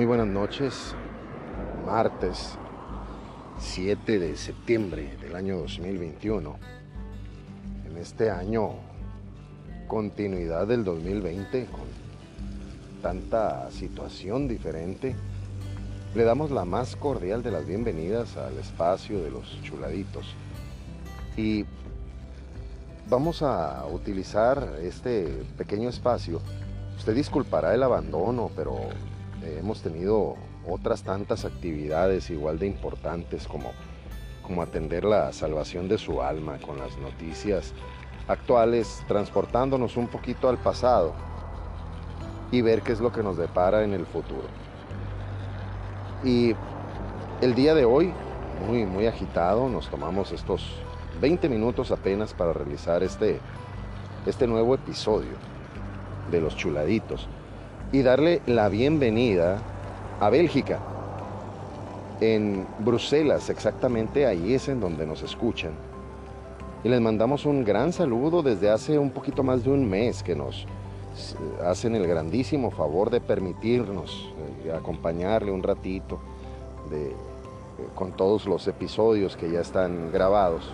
Muy buenas noches, martes 7 de septiembre del año 2021. En este año, continuidad del 2020, con tanta situación diferente, le damos la más cordial de las bienvenidas al espacio de los chuladitos. Y vamos a utilizar este pequeño espacio. Usted disculpará el abandono, pero hemos tenido otras tantas actividades igual de importantes como, como atender la salvación de su alma con las noticias actuales, transportándonos un poquito al pasado y ver qué es lo que nos depara en el futuro. Y el día de hoy, muy, muy agitado, nos tomamos estos 20 minutos apenas para realizar este, este nuevo episodio de los chuladitos y darle la bienvenida a Bélgica. En Bruselas, exactamente ahí es en donde nos escuchan. Y les mandamos un gran saludo desde hace un poquito más de un mes que nos hacen el grandísimo favor de permitirnos eh, acompañarle un ratito de, eh, con todos los episodios que ya están grabados.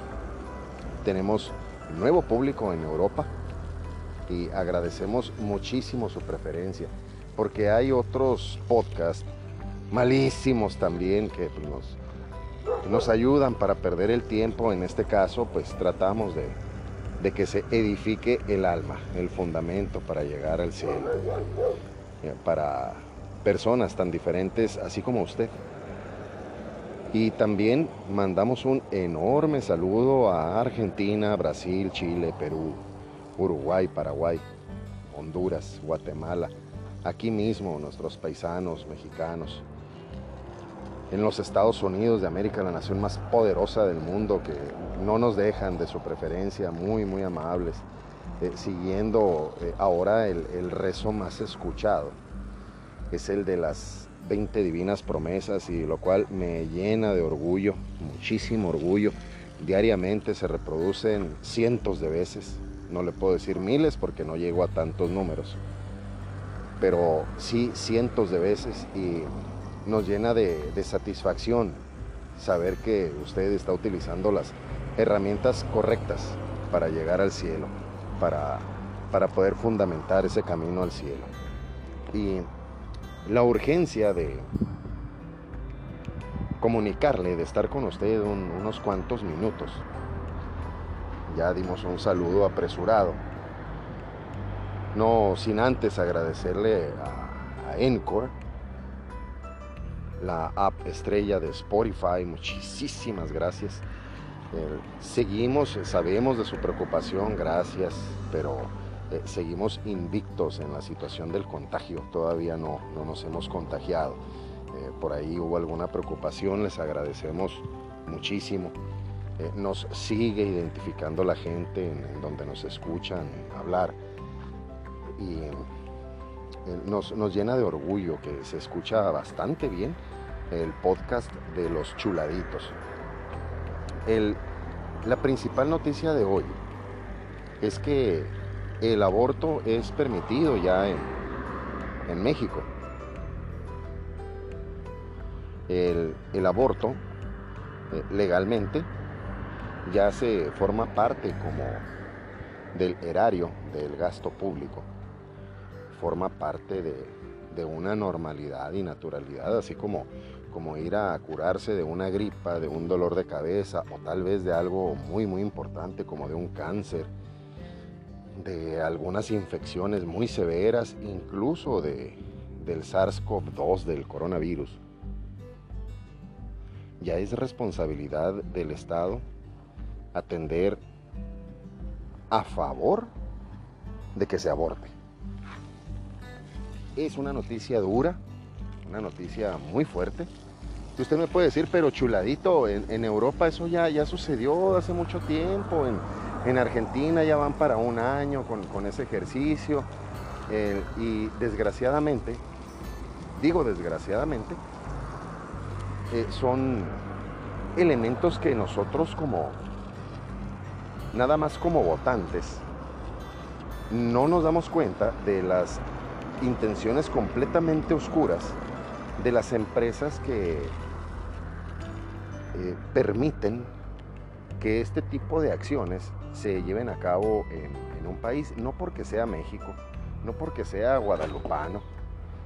Tenemos nuevo público en Europa y agradecemos muchísimo su preferencia porque hay otros podcasts malísimos también que pues, nos, ayudan para perder el tiempo. En este caso, pues tratamos de, de que se edifique el alma, el fundamento para llegar al cielo, eh, para personas tan diferentes así como usted. Y también mandamos un enorme saludo a Argentina, Brasil, Chile, Perú, Uruguay, Paraguay, Honduras, Guatemala, aquí mismo nuestros paisanos mexicanos, en los Estados Unidos de América, la nación más poderosa del mundo, que no nos dejan de su preferencia, muy, muy amables, eh, siguiendo eh, ahora el, el, rezo más escuchado, es el de las 20 divinas promesas, y lo cual me llena de orgullo, muchísimo orgullo. Diariamente se reproducen cientos de veces, no le puedo decir miles porque no llego a tantos números pero sí cientos de veces y nos llena de, satisfacción saber que usted está utilizando las herramientas correctas para llegar al cielo, para, para poder fundamentar ese camino al cielo. Y la urgencia de comunicarle, de estar con usted unos cuantos minutos. Ya dimos un saludo apresurado no sin antes agradecerle a, Encore, la app estrella de Spotify, muchísimas gracias. Eh, seguimos, sabemos de su preocupación, gracias, pero eh, seguimos invictos en la situación del contagio, todavía no, no nos hemos contagiado. Eh, por ahí hubo alguna preocupación, les agradecemos muchísimo. nos sigue identificando la gente en donde nos escuchan hablar y eh, nos, llena de orgullo que se escucha bastante bien el podcast de los chuladitos. la principal noticia de hoy es que el aborto es permitido ya en, México. El, el aborto eh, legalmente ya se forma parte como del erario del gasto público forma parte de, una normalidad y naturalidad, así como, como ir a curarse de una gripa, de un dolor de cabeza o tal vez de algo muy muy importante como de un cáncer, de algunas infecciones muy severas, incluso de, del SARS-CoV-2, del coronavirus. Ya es responsabilidad del Estado atender a favor de que se aborte es una noticia dura, una noticia muy fuerte. Usted me puede decir, pero chuladito, en, Europa eso ya, ya sucedió hace mucho tiempo, en, Argentina ya van para un año con, ese ejercicio. y desgraciadamente, digo desgraciadamente, eh, son elementos que nosotros como, nada más como votantes, no nos damos cuenta de las intenciones completamente oscuras de las empresas que eh, permiten que este tipo de acciones se lleven a cabo en, un país, no porque sea México, no porque sea guadalupano,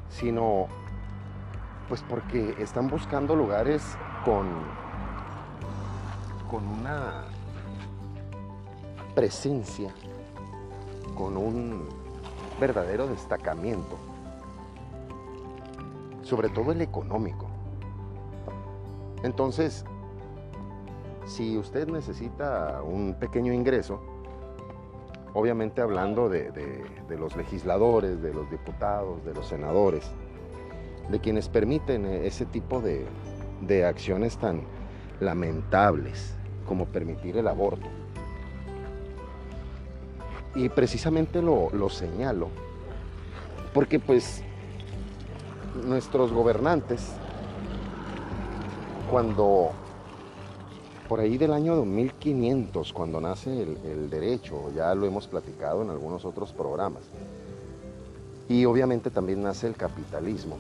sino pues porque están buscando lugares con, con una presencia, con un verdadero destacamiento, sobre todo el económico. Entonces, si usted necesita un pequeño ingreso, obviamente hablando de, los legisladores, de los diputados, de los senadores, de quienes permiten ese tipo de, acciones tan lamentables como permitir el aborto. Y precisamente lo, lo señalo porque pues nuestros gobernantes, cuando por ahí del año 2500, cuando nace el, derecho, ya lo hemos platicado en algunos otros programas, y obviamente también nace el capitalismo,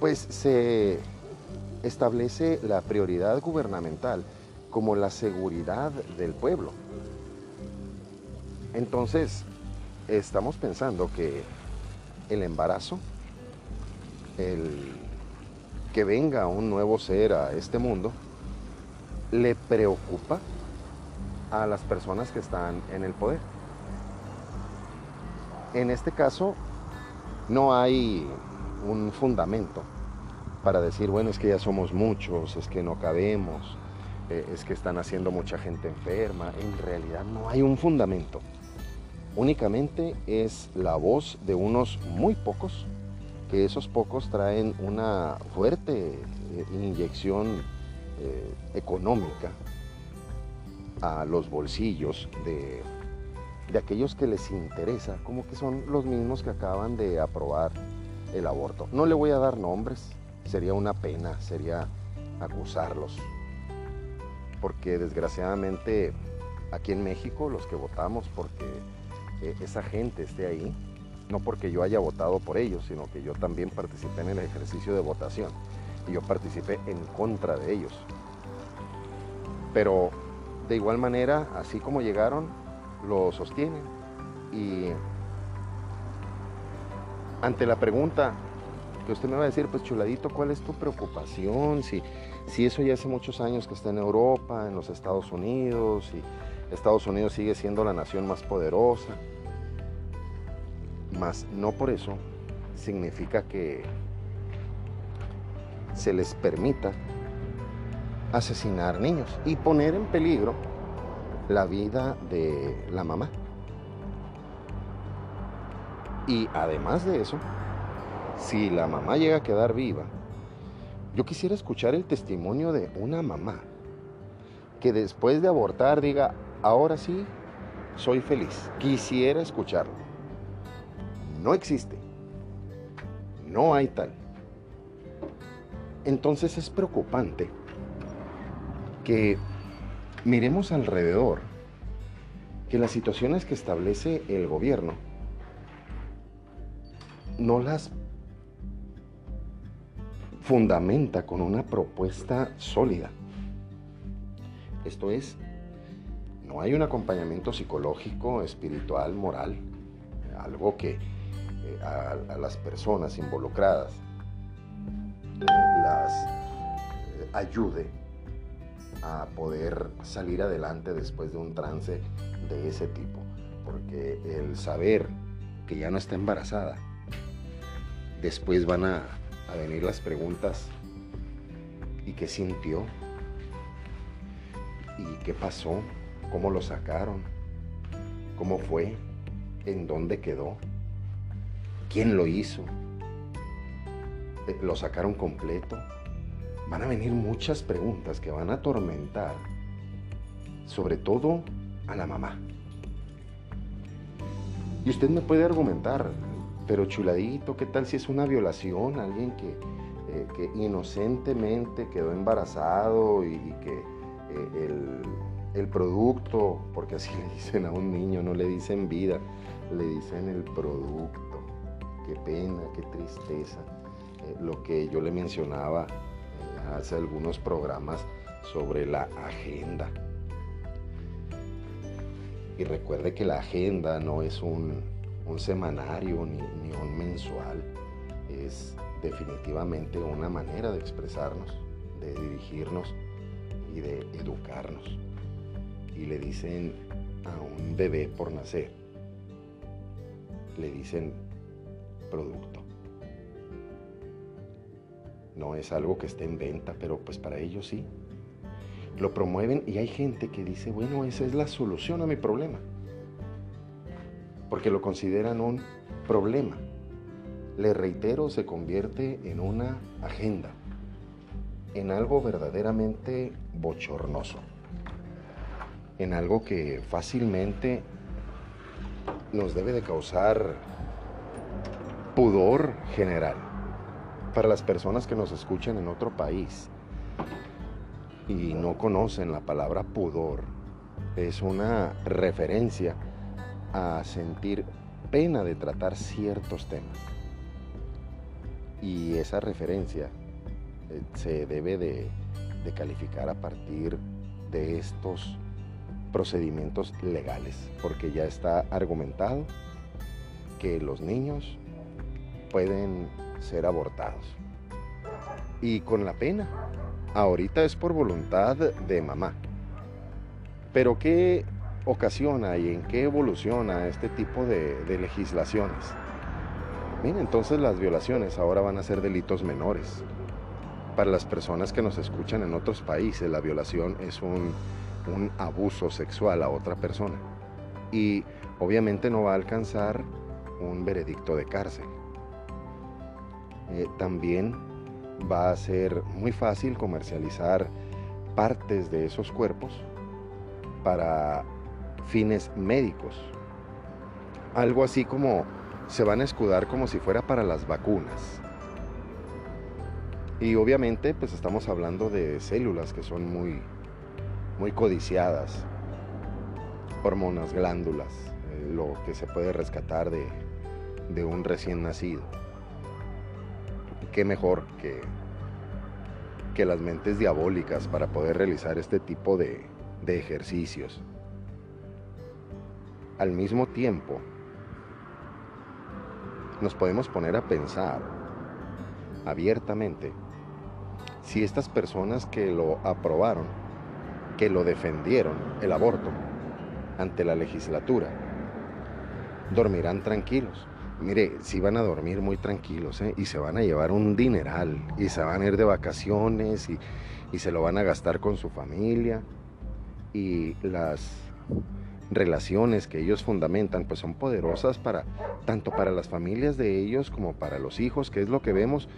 pues se establece la prioridad gubernamental como la seguridad del pueblo. Entonces, estamos pensando que el embarazo, el que venga un nuevo ser a este mundo, le preocupa a las personas que están en el poder. En este caso, no hay un fundamento para decir, bueno, es que ya somos muchos, es que no cabemos, eh, es que están haciendo mucha gente enferma. En realidad no hay un fundamento. Únicamente es la voz de unos muy pocos, que esos pocos traen una fuerte eh, inyección eh, económica a los bolsillos de, aquellos que les interesa, como que son los mismos que acaban de aprobar el aborto. No le voy a dar nombres, sería una pena, sería acusarlos, porque desgraciadamente aquí en México los que votamos porque esa gente esté ahí, no porque yo haya votado por ellos, sino que yo también participé en el ejercicio de votación y yo participé en contra de ellos. Pero de igual manera, así como llegaron, lo sostienen. Y ante la pregunta que usted me va a decir, pues chuladito, ¿cuál es tu preocupación? Si, si eso ya hace muchos años que está en Europa, en los Estados Unidos, y Estados Unidos sigue siendo la nación más poderosa. Mas no por eso significa que se les permita asesinar niños y poner en peligro la vida de la mamá. Y además de eso, si la mamá llega a quedar viva, yo quisiera escuchar el testimonio de una mamá que después de abortar diga, ahora sí, soy feliz. Quisiera escucharlo. No existe. No hay tal. Entonces es preocupante que miremos alrededor que las situaciones que establece el gobierno no las fundamenta con una propuesta sólida. Esto es, no hay un acompañamiento psicológico, espiritual, moral, algo que eh, a, las personas involucradas las eh, ayude a poder salir adelante después de un trance de ese tipo. Porque el saber que ya no está embarazada, después van a, venir las preguntas, ¿y qué sintió? ¿Y qué pasó? ¿Cómo lo sacaron? ¿Cómo fue? ¿En dónde quedó? ¿Quién lo hizo? ¿Lo sacaron completo? van a venir muchas preguntas que van a atormentar, sobre todo a la mamá. Y usted me puede argumentar, pero chuladito, ¿qué tal si es una violación? Alguien que, eh, inocentemente quedó embarazado y, que eh, el, el, producto, porque así le dicen a un niño, no le dicen vida, le dicen el producto. Qué pena, qué tristeza eh, lo que yo le mencionaba eh, hace algunos programas sobre la agenda. Y recuerde que la agenda no es un, semanario ni, ni un mensual, es definitivamente una manera de expresarnos, de dirigirnos y de educarnos. Y le dicen a un bebé por nacer, le dicen producto. No es algo que esté en venta, pero pues para ellos sí. Lo promueven y hay gente que dice, bueno, esa es la solución a mi problema. Porque lo consideran un problema. Le reitero, se convierte en una agenda, en algo verdaderamente bochornoso, en algo que fácilmente nos debe de causar pudor general para las personas que nos escuchan en otro país y no conocen la palabra pudor. Es una referencia a sentir pena de tratar ciertos temas. Y esa referencia eh, se debe de, de calificar a partir de estos procedimientos legales, porque ya está argumentado que los niños pueden ser abortados. Y con la pena, ahorita es por voluntad de mamá. Pero ¿qué ocasiona y en qué evoluciona este tipo de, legislaciones? Bien, entonces las violaciones ahora van a ser delitos menores. Para las personas que nos escuchan en otros países, la violación es un, un abuso sexual a otra persona. Y obviamente no va a alcanzar un veredicto de cárcel. Eh, también va a ser muy fácil comercializar partes de esos cuerpos para fines médicos. Algo así como se van a escudar como si fuera para las vacunas. Y obviamente pues estamos hablando de células que son muy, muy codiciadas, hormonas, glándulas, eh, lo que se puede rescatar de, de un recién nacido qué mejor que, que las mentes diabólicas para poder realizar este tipo de, de ejercicios. Al mismo tiempo, nos podemos poner a pensar abiertamente si estas personas que lo aprobaron, que lo defendieron, el aborto, ante la legislatura, dormirán tranquilos. Mire, si van a dormir muy tranquilos ¿eh? y se van a llevar un dineral y se van a ir de vacaciones y, y se lo van a gastar con su familia. Y las relaciones que ellos fundamentan pues son poderosas para tanto para las familias de ellos como para los hijos que es lo que vemos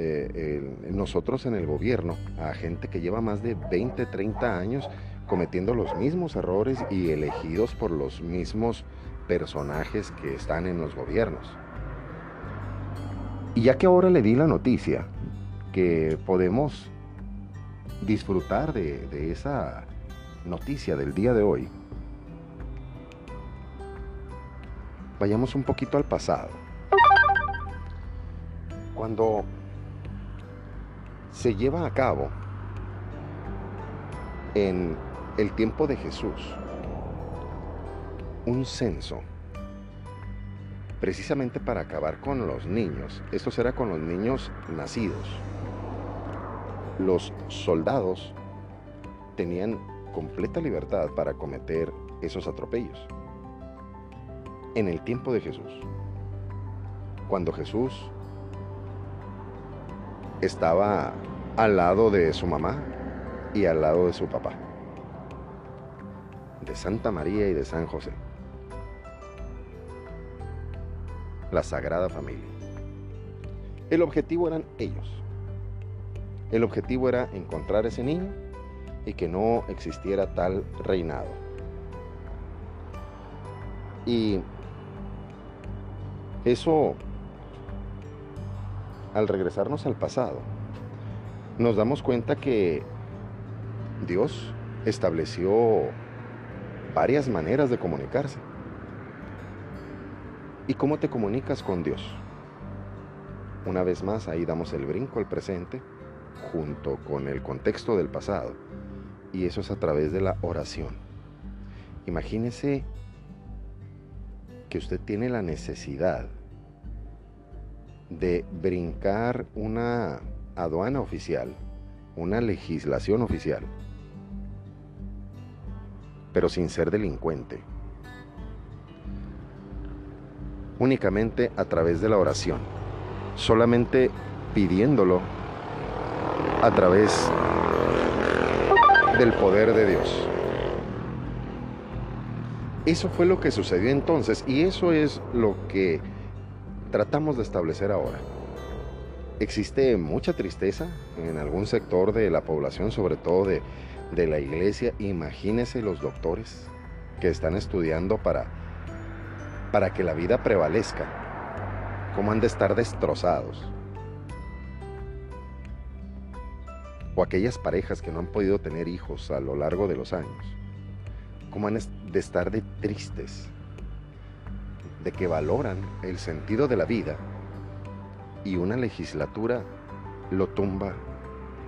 eh, nosotros en el gobierno a gente que lleva más de 20 30 años cometiendo los mismos errores y elegidos por los mismos personajes que están en los gobiernos. Y ya que ahora le di la noticia que podemos disfrutar de, esa noticia del día de hoy, vayamos un poquito al pasado. Cuando se lleva a cabo en el tiempo de Jesús, un censo precisamente para acabar con los niños. Esto será con los niños nacidos. Los soldados tenían completa libertad para cometer esos atropellos. En el tiempo de Jesús, cuando Jesús estaba al lado de su mamá y al lado de su papá, de Santa María y de San José. la Sagrada Familia. El objetivo eran ellos. El objetivo era encontrar ese niño y que no existiera tal reinado. Y eso, al regresarnos al pasado, nos damos cuenta que Dios estableció varias maneras de comunicarse. ¿Y cómo te comunicas con Dios? Una vez más, ahí damos el brinco al presente junto con el contexto del pasado. Y eso es a través de la oración. Imagínese que usted tiene la necesidad de brincar una aduana oficial, una legislación oficial, pero sin ser delincuente. Únicamente a través de la oración, solamente pidiéndolo a través del poder de Dios. Eso fue lo que sucedió entonces y eso es lo que tratamos de establecer ahora. Existe mucha tristeza en algún sector de la población, sobre todo de, de la iglesia. Imagínese los doctores que están estudiando para, para que la vida prevalezca. ¿Cómo han de estar destrozados? O aquellas parejas que no han podido tener hijos a lo largo de los años. ¿Cómo han de estar de tristes? De que valoran el sentido de la vida y una legislatura lo tumba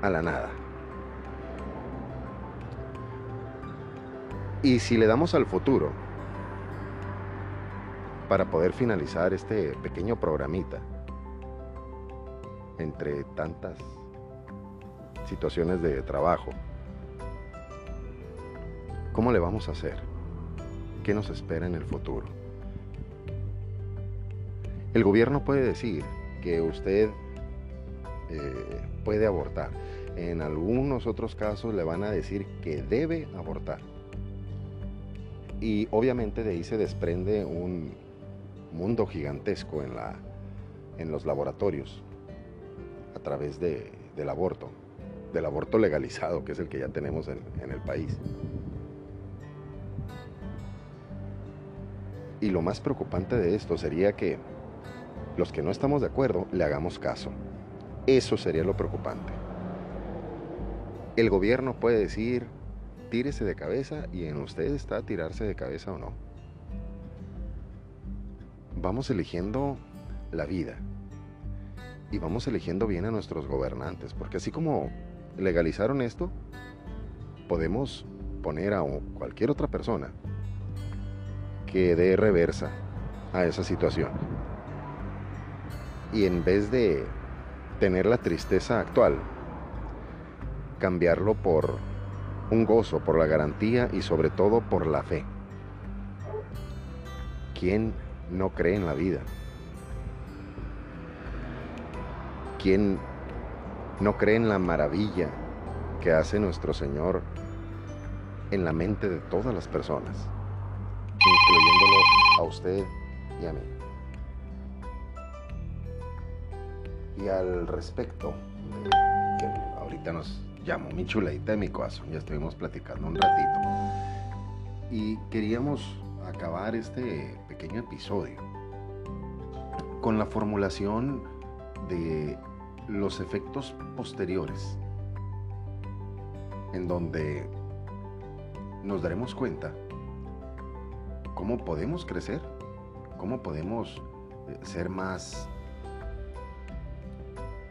a la nada. Y si le damos al futuro, para poder finalizar este pequeño programita, entre tantas situaciones de trabajo, ¿cómo le vamos a hacer? ¿Qué nos espera en el futuro? El gobierno puede decir que usted eh, puede abortar. En algunos otros casos le van a decir que debe abortar. Y obviamente de ahí se desprende un mundo gigantesco en, la, en los laboratorios a través de, del aborto, del aborto legalizado, que es el que ya tenemos en, en el país. Y lo más preocupante de esto sería que los que no estamos de acuerdo le hagamos caso. Eso sería lo preocupante. El gobierno puede decir, tírese de cabeza y en usted está tirarse de cabeza o no. Vamos eligiendo la vida y vamos eligiendo bien a nuestros gobernantes, porque así como legalizaron esto, podemos poner a cualquier otra persona que dé reversa a esa situación y en vez de tener la tristeza actual, cambiarlo por un gozo, por la garantía y sobre todo por la fe. ¿Quién no cree en la vida? ¿Quién no cree en la maravilla que hace nuestro Señor en la mente de todas las personas, incluyéndolo a usted y a mí? Y al respecto, que ahorita nos llamó mi chuladita de mi corazón, ya estuvimos platicando un ratito. Y queríamos acabar este pequeño episodio con la formulación de los efectos posteriores, en donde nos daremos cuenta cómo podemos crecer, cómo podemos eh, ser más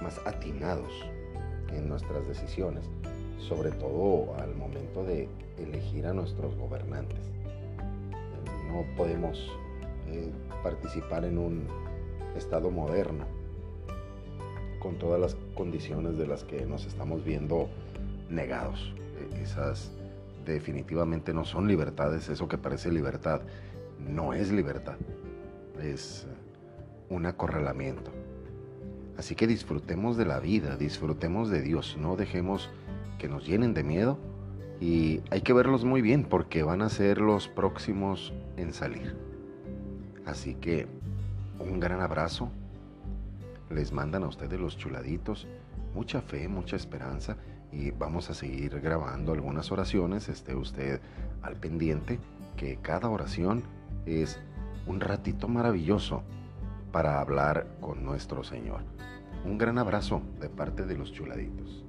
más atinados en nuestras decisiones, sobre todo al momento de elegir a nuestros gobernantes. No podemos eh, participar en un Estado moderno con todas las condiciones de las que nos estamos viendo negados. E, esas definitivamente no son libertades, eso que parece libertad no es libertad, es un acorralamiento. Así que disfrutemos de la vida, disfrutemos de Dios, no dejemos que nos llenen de miedo y hay que verlos muy bien porque van a ser los próximos en salir. Así que un gran abrazo. Les mandan a ustedes los chuladitos. Mucha fe, mucha esperanza y vamos a seguir grabando algunas oraciones. Esté usted al pendiente que cada oración es un ratito maravilloso para hablar con nuestro Señor. Un gran abrazo de parte de los chuladitos.